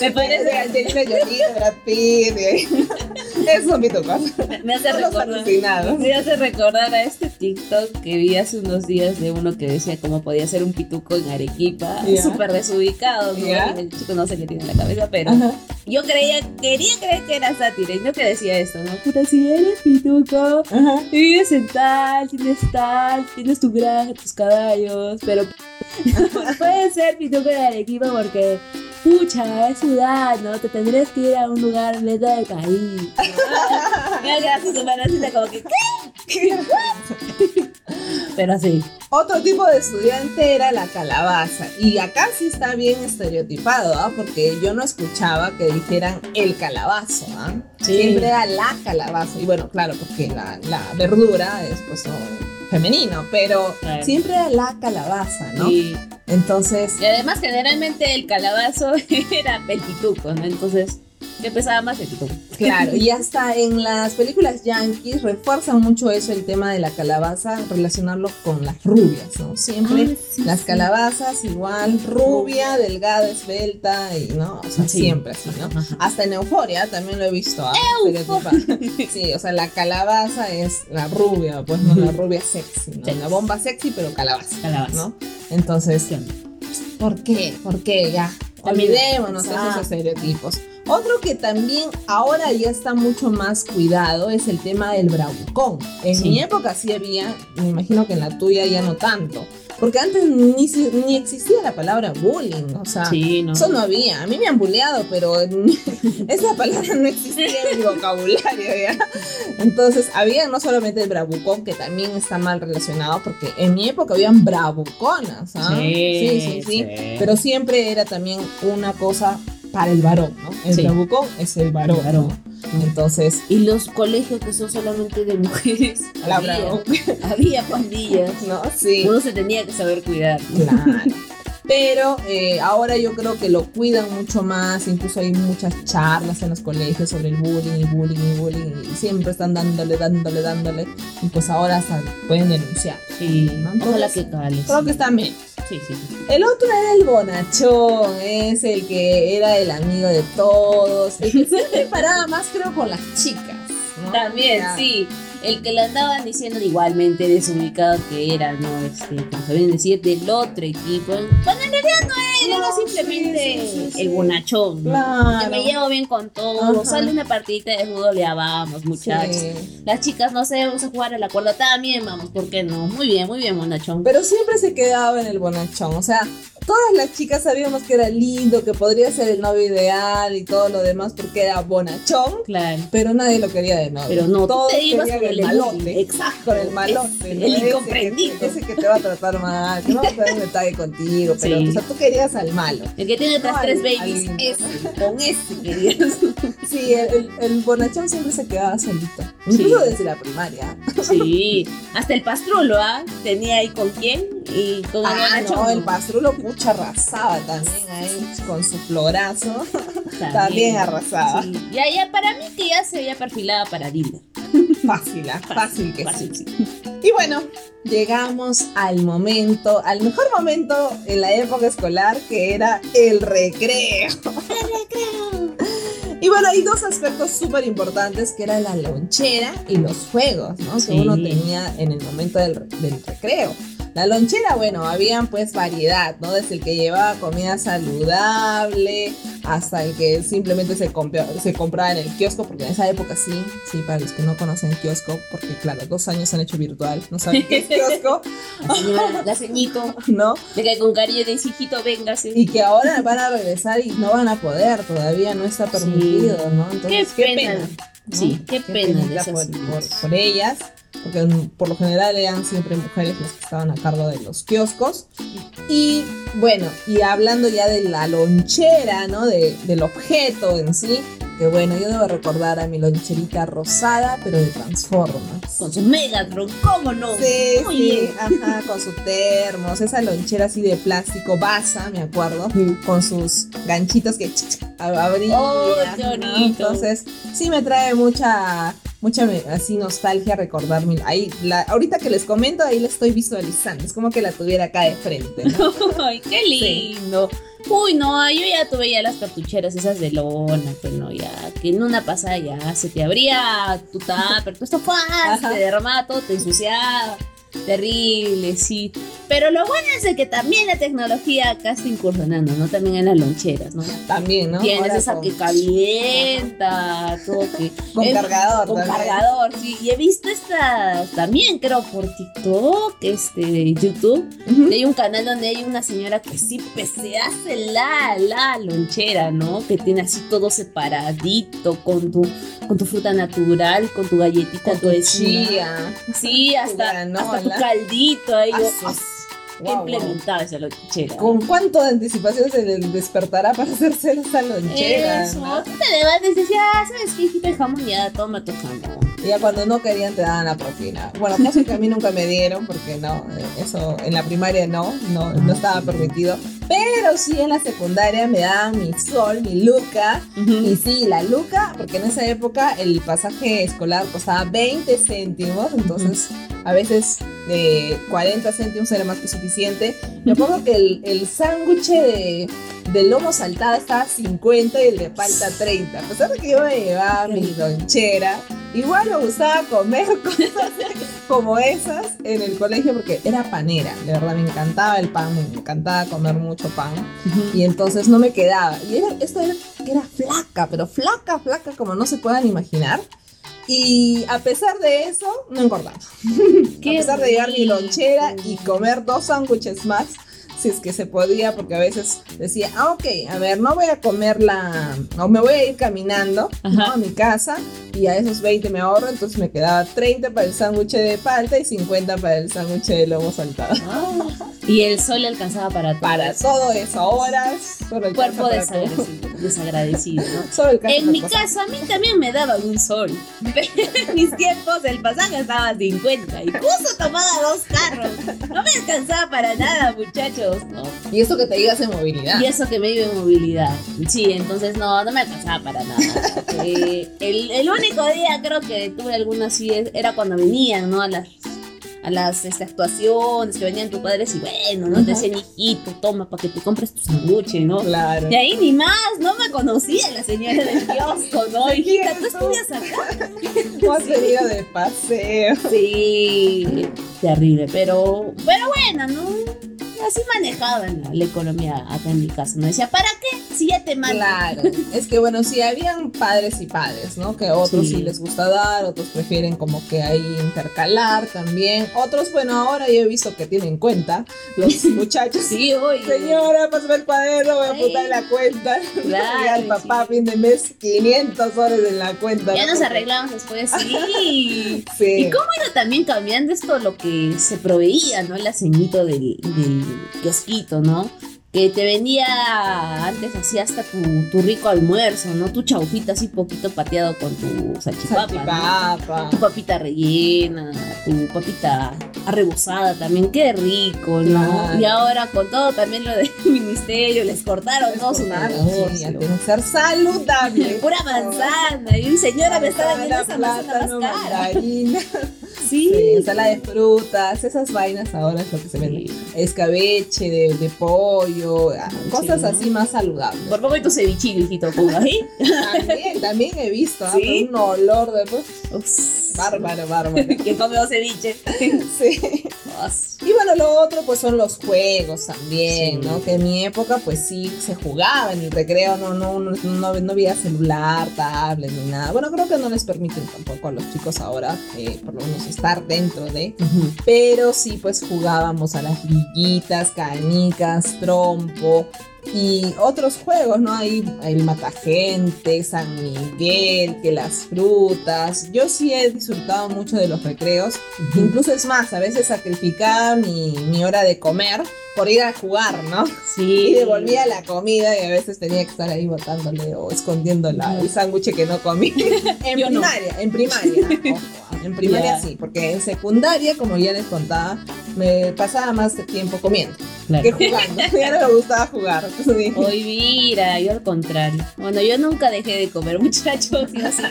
Me parece, Angelina Jolie, Brad Pitt. [laughs] Esos son pitucos. me hace recordar. Me hace recordar a este TikTok que vi hace unos días de uno que decía cómo podía ser un pituco en Arequipa, súper desubicado, ¿no? El chico no sé qué tiene en la cabeza, pero Ajá. yo creía, quería creer que era sátira y no que decía esto, ¿no? Puta, si eres pituco, Ajá. vives en tal, tienes tal, tienes tu granja, tus caballos, pero [laughs] puede ser pituco de Arequipa porque, pucha, es ciudad, ¿no? Te tendrías que ir a un lugar neta del país. [laughs] Me hagas su manacita como que, ¿qué? [laughs] Pero así. Otro tipo de estudiante era la calabaza. Y acá sí está bien estereotipado, ¿ah? Porque yo no escuchaba que dijeran el calabazo, ¿ah? Sí. Siempre era la calabaza. Y bueno, claro, porque la, la verdura es pues no, femenino, pero Claro. siempre era la calabaza, ¿no? Entonces, y además, generalmente el calabazo [laughs] era el pituco, ¿no? Entonces, yo pesaba más pituco. Claro, y hasta en las películas yankees refuerzan mucho eso, el tema de la calabaza, relacionarlo con las rubias, ¿no? Siempre Ah, sí, las sí. calabazas igual, rubia, delgada, esbelta, y no, o sea, Sí. siempre así, ¿no? Ajá. Hasta en Euforia también lo he visto. ¿ah? Sí, o sea, la calabaza es la rubia, pues no la rubia sexy, ¿no? La bomba sexy, pero calabaza, Calabaza. ¿no? Entonces. ¿Por qué? ¿Por qué? Ya. Olvidémonos de esos estereotipos. Otro que también ahora ya está mucho más cuidado es el tema del bravucón. En Sí. mi época sí había, me imagino que en la tuya ya no tanto. Porque antes ni, ni existía la palabra bullying, o sea, Sí, no. eso no había. A mí me han bulleado, pero [laughs] esa palabra no existía en mi vocabulario, ¿ya? Entonces, había no solamente el bravucón, que también está mal relacionado, porque en mi época habían bravuconas, ¿ah? sí, sí, sí. Pero siempre era también una cosa para el varón, ¿no? El Sí. es el varón. El varón. ¿no? Entonces, Y los colegios que son solamente de mujeres. [laughs] la había, había pandillas. ¿no? Sí. Uno se tenía que saber cuidar. Claro. Pero eh, ahora yo creo que lo cuidan mucho más, incluso hay muchas charlas en los colegios sobre el bullying y bullying y bullying y siempre están dándole, dándole, dándole y pues ahora hasta pueden denunciar. Sí. ¿no? Entonces, que cales. Creo que está bien. Sí, sí. sí. El otro era el bonachón, es el que era el amigo de todos, el que se preparaba más creo con las chicas. ¿no? También, sí. El que le andaban diciendo igualmente desubicado que era, ¿no? Este, como sabían decir, del otro equipo. Cuando en realidad no era, era No, simplemente sí, sí, sí, el bonachón. ¿no? Claro. Que me llevo bien con todos. Ajá. Sale una partidita de fútbol, ya vamos, muchachos. Las chicas, no sé, vamos a jugar a la cuerda. También vamos, ¿por qué no? Muy bien, muy bien, bonachón. Pero siempre se quedaba en el bonachón. O sea, todas las chicas sabíamos que era lindo, que podría ser el novio ideal y todo lo demás porque era bonachón. Claro. Pero nadie lo quería de novio. Pero no, Todos te ibas querían con el malote. Exacto. Con el malote. ¿no? El Ese que- incomprendido. Ese que te va a tratar mal, que no va a tener un detalle contigo. Pero, Sí. o sea, tú querías al malo. El que tiene otras No, tres babies. al- Ese, con ese querías. [laughs] Sí, el, el, el bonachón siempre se quedaba solito. Incluso desde la primaria. Sí, hasta el pastrulo, ¿ah? Tenía ahí con quién y el Ah, no, el pastrulo pucha arrasaba también ahí con su florazo. [laughs] También, también arrasaba. Sí. Ya, ya, para mí que ya se había perfilado para Dila. Fácil, ¿ah? fácil que sí. Fácil, sí. Y bueno, llegamos al momento, al mejor momento en la época escolar que era el recreo. Y bueno, hay dos aspectos súper importantes que eran la lonchera y los juegos, ¿no? Sí. Que uno tenía en el momento del, del recreo. La lonchera, bueno, habían pues variedad, ¿no? Desde el que llevaba comida saludable hasta el que simplemente se, compra- se compraba en el kiosco, porque en esa época sí, sí, para los que no conocen kiosco, porque claro, dos años han hecho virtual, no saben qué es kiosco, [laughs] La señora, la ceñito, ¿no? de que con cariño de hijito, véngase. Y que ahora van a regresar y no van a poder, todavía no está permitido, ¿no? Qué Entonces, pena. ¿no? Sí, qué pena por ellas, porque por lo general eran siempre mujeres las que estaban a cargo de los kioscos. Y bueno, y hablando ya de la lonchera, ¿no? De- del objeto en sí, que bueno, yo debo recordar a mi loncherita rosada, pero de Transformers. Con su Megatron, ¿cómo no? Sí, Muy sí, bien. ajá, con su termos, esa lonchera así de plástico basa, me acuerdo, con sus ganchitos que ch, ch, ab- abría. Oh, qué ¿no? Entonces, sí me trae mucha, mucha así nostalgia recordar ahí, la, ahorita que les comento, ahí la estoy visualizando, es como que la tuviera acá de frente, ¿no? [laughs] Ay, qué lindo. Uy, no, yo ya tuve ya las cartucheras esas de lona, pues no, ya, que en una pasada ya se te abría tu tupper, tu esto Ajá. te derramaba todo, te ensuciaba. Terrible, sí. Pero lo bueno es de que también la tecnología acá está incursionando, ¿no? También en las loncheras, ¿no? También, ¿no? Tienes Ahora esa con- que calienta, todo que... [laughs] Con Eh, cargador Con también. cargador, sí. Y he visto esta también, creo, por TikTok, este, YouTube. Ujú. Hay un canal donde hay una señora que sí pues, se hace la, la lonchera, ¿no? Que tiene así todo separadito, con tu, con tu fruta natural, con tu galletita, Con tu chía. Sí, hasta, granola. Tu caldito ahí. Ah, sí. ah, implementada esa lonchera. ¿Con cuánto de anticipación se despertará para hacerse esa lonchera? Eso, ¿no? te levantas y dices, ¿sabes qué, hijita? El jamón, ya, toma tu jamón. Y ya cuando no querían te daban la propina. Bueno, cosa que a mí nunca me dieron porque no, eh, eso en la primaria no, no, no estaba permitido. Pero sí en la secundaria me daban mi sol, mi luca. Y sí, la luca, porque en esa época el pasaje escolar costaba 20 céntimos, entonces a veces de 40 céntimos era más que suficiente. Me acuerdo que el, el sándwich de, de lomo saltado estaba a 50 y el de palta 30. A pesar de que yo me llevaba mi lonchera, igual me gustaba comer [laughs] cosas como esas en el colegio porque era panera. De verdad, me encantaba el pan, me encantaba comer mucho pan. Y entonces no me quedaba. Y era, esto era, era flaca, pero flaca, flaca, como no se puedan imaginar. Y a pesar de eso, no engordaba. [laughs] a pesar de llevar mi lonchera y comer dos sándwiches más, si es que se podía, porque a veces decía, ah, ok, a ver, no voy a comer la, o me voy a ir caminando a mi casa y a esos 20 me ahorro, entonces me quedaba 30 para el sándwich de palta y 50 para el sándwich de lomo saltado. Ah, y el sol alcanzaba para todo. Para todo eso, horas, el cuerpo desagradecido, ¿no? [laughs] Solo el caso En mi pasado. caso, a mí también me daban un sol. En [laughs] mis tiempos el pasaje estaba a 50 y justo tomaba dos carros. No me alcanzaba para nada, muchachos. ¿No? Y eso que te digas en movilidad. Y eso que me iba en movilidad. Sí, entonces no, no me alcanzaba para nada. Eh, [laughs] el, el único día creo que tuve alguna así era cuando venían, ¿no? A las, a las este, actuaciones que venían tus padres y bueno, ¿no? Te Ajá. decían, hijito, toma para que te compres tu sándwich, ¿no? Claro. Y ahí ni más, no me conocía la señora del kiosco, ¿no? ¿De Hijita, quién ¿tú tú? estudias acá? [laughs] ¿Cómo has venido de paseo? Sí, terrible, pero, pero bueno, ¿no? Así manejaban la, la economía acá en mi casa. No decía, ¿para qué? Si ya te mandan. Claro, es que bueno, sí, habían padres y padres, ¿no? Que otros sí. Sí. les gusta dar, otros prefieren como que ahí intercalar también. Otros, bueno, ahora yo he visto que tienen cuenta los [laughs] muchachos. Sí, oye. Señora, pásame el cuaderno, voy a apuntar en la cuenta. Claro, [laughs] y al papá, fin de mes, 500 soles en la cuenta. Ya ¿no? nos arreglamos después, [laughs] sí. Sí. ¿Y cómo era también cambiando esto lo que se proveía, ¿no? El aceñito del, del kiosquito, ¿no? Que te vendía antes así hasta tu, tu rico almuerzo, ¿no? Tu chaufita así poquito pateado con tu salchipapa. Tu papita rellena, tu papita arrebozada también, qué rico, ¿no? Claro. Y ahora con todo también lo del [laughs] ministerio, les cortaron todo su negocio. ser saludable. [laughs] Pura manzana. Y señora me estaba vendiendo esa manzana más cara. [laughs] Sí. Sí, ensalada de frutas, esas vainas ahora es lo que se vende. Sí. Escabeche de, de pollo, ah, cosas Sí. así más saludables. Por poco y tu cevichito, hijito, ahí. También, también he visto, ah, ¿Sí? un olor de pues, Ups. Bárbaro, bárbaro. [laughs] Que come dos ceviche. [laughs] Sí. Y bueno, lo otro pues son los juegos también, Sí. ¿no? Que en mi época pues sí se jugaba en el recreo, no, no, no, no, no había celular, tablet ni nada. Bueno, creo que no les permiten tampoco a los chicos ahora, eh, por lo menos estar dentro de... Pero sí, pues jugábamos a las liguitas, canicas, trompo y otros juegos, ¿no? Ahí el matagente, San Miguel, que las frutas. Yo sí he disfrutado mucho de los recreos. Incluso es más, a veces sacrificaba mi, mi hora de comer por ir a jugar, ¿no? Sí. Y devolvía la comida y a veces tenía que estar ahí botándole o escondiendo la- el sándwich que no comí. [laughs] en Yo no. primaria, en primaria. [laughs] en primaria sí, porque en secundaria, como ya les contaba, me pasaba más tiempo comiendo Claro. que jugando. [laughs] ya no me gustaba jugar. Sí. Hoy mira, yo al contrario. Bueno, yo nunca dejé de comer, muchachos. Yo así.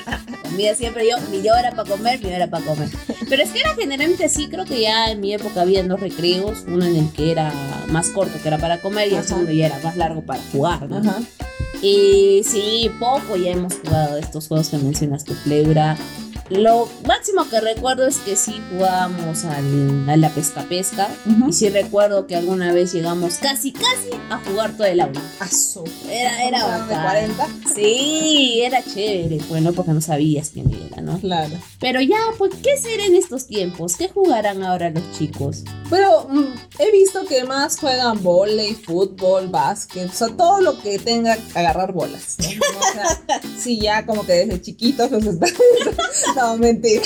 Comía siempre yo, mi hora para comer, mi hora para comer. Pero es que era generalmente así, creo que ya en mi época había dos recreos, uno en el que era más corto, que era para comer, y el Ajá. segundo ya era más largo para jugar, ¿no? Ajá. Y sí, poco ya hemos jugado estos juegos que mencionas tu pleura. Lo máximo que recuerdo es que sí jugábamos al- a la pesca pesca. Y sí recuerdo que alguna vez llegamos casi, casi a jugar todo el aula. Asu. Era, era ¿Un de bacán. 40? Sí, era chévere, bueno, porque no sabías quién era, ¿no? Claro. Pero ya, pues, ¿qué será en estos tiempos? ¿Qué jugarán ahora los chicos? Pero mm, he visto que más juegan volei, fútbol, básquet, o sea, todo lo que tenga que agarrar bolas. ¿no? O sea, [laughs] sí, ya como que desde chiquitos los están... no, mentira.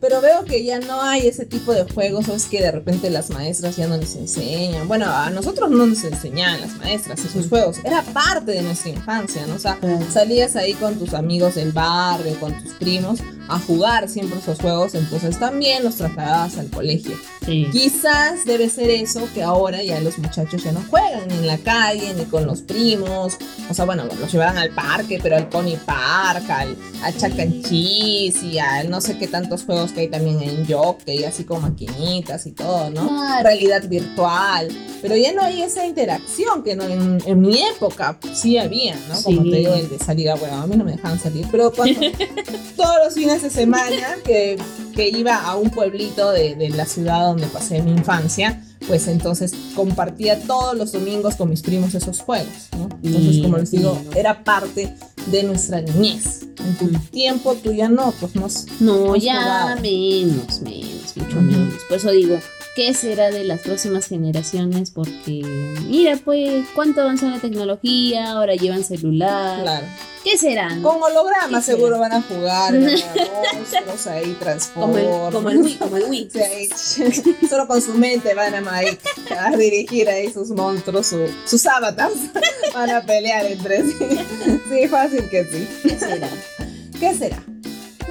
Pero veo que ya no hay ese tipo de juegos, o es que de repente las maestras ya no les enseñan. Bueno, a nosotros no nos enseñaban las maestras esos juegos, era parte de nuestra infancia, ¿no? O sea, salías ahí con tus amigos del barrio, con tus primos, a jugar siempre esos juegos, entonces también los trasladabas al colegio. Sí. Quizás debe ser eso que ahora ya los muchachos ya no juegan ni en la calle ni con los primos. O sea, bueno, los llevaban al parque, pero al Pony Park, al, al Chuck E. Cheese no sé qué tantos juegos que hay también en Jockey, así con maquinitas y todo, ¿no? Claro. Realidad virtual. Pero ya no hay esa interacción que no, en, en mi época sí había, ¿no? Como Sí. te digo, el de salir a bueno, a mí no me dejaban salir, pero cuando [laughs] todos los fines de semana que, que iba a un pueblito de, de la ciudad donde pasé mi infancia, pues entonces compartía todos los domingos con mis primos esos juegos, ¿no? Entonces, como les digo, era parte de nuestra niñez. En tu Mm. tiempo tú ya no, pues nos... No, Hemos ya menos, menos, mucho menos. Por eso digo, ¿qué será de las próximas generaciones? Porque, mira, pues, cuánto avanzó la tecnología, ahora llevan celular. Claro. ¿Qué serán? Con hologramas seguro van a jugar, van a ver monstruos ahí, Como transformers. como el Wii, como el Wii. [laughs] Sí, solo con su mente van a, ahí a dirigir ahí sus monstruos, su- sus avatars [laughs] Van a pelear entre sí. Sí, fácil que sí. ¿Qué será? ¿Qué será?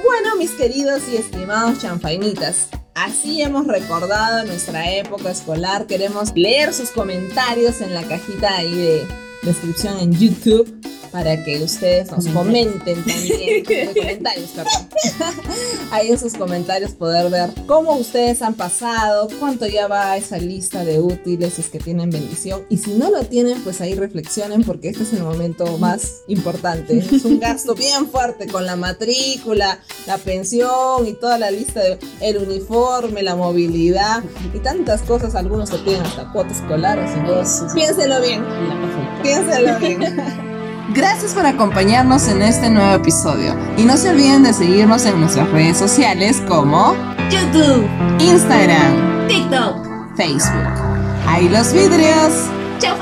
Bueno, mis queridos y estimados chanfainitas, así hemos recordado nuestra época escolar. Queremos leer sus comentarios en la cajita ahí de descripción en YouTube para que ustedes nos comenten también, [laughs] de comentarios, perdón. Ahí en sus comentarios poder ver cómo ustedes han pasado, cuánto ya va esa lista de útiles, si es que tienen bendición. Y si no lo tienen, pues ahí reflexionen porque este es el momento más importante. Es un gasto bien fuerte con la matrícula, la pensión y toda la lista de el uniforme, la movilidad y tantas cosas. Algunos se piden hasta cuotas escolares y todo. Eso sí. Piénselo bien, piénselo bien. Gracias por acompañarnos en este nuevo episodio y no se olviden de seguirnos en nuestras redes sociales como YouTube, Instagram, TikTok. Facebook. ¡Ahí los vidrios! Chau.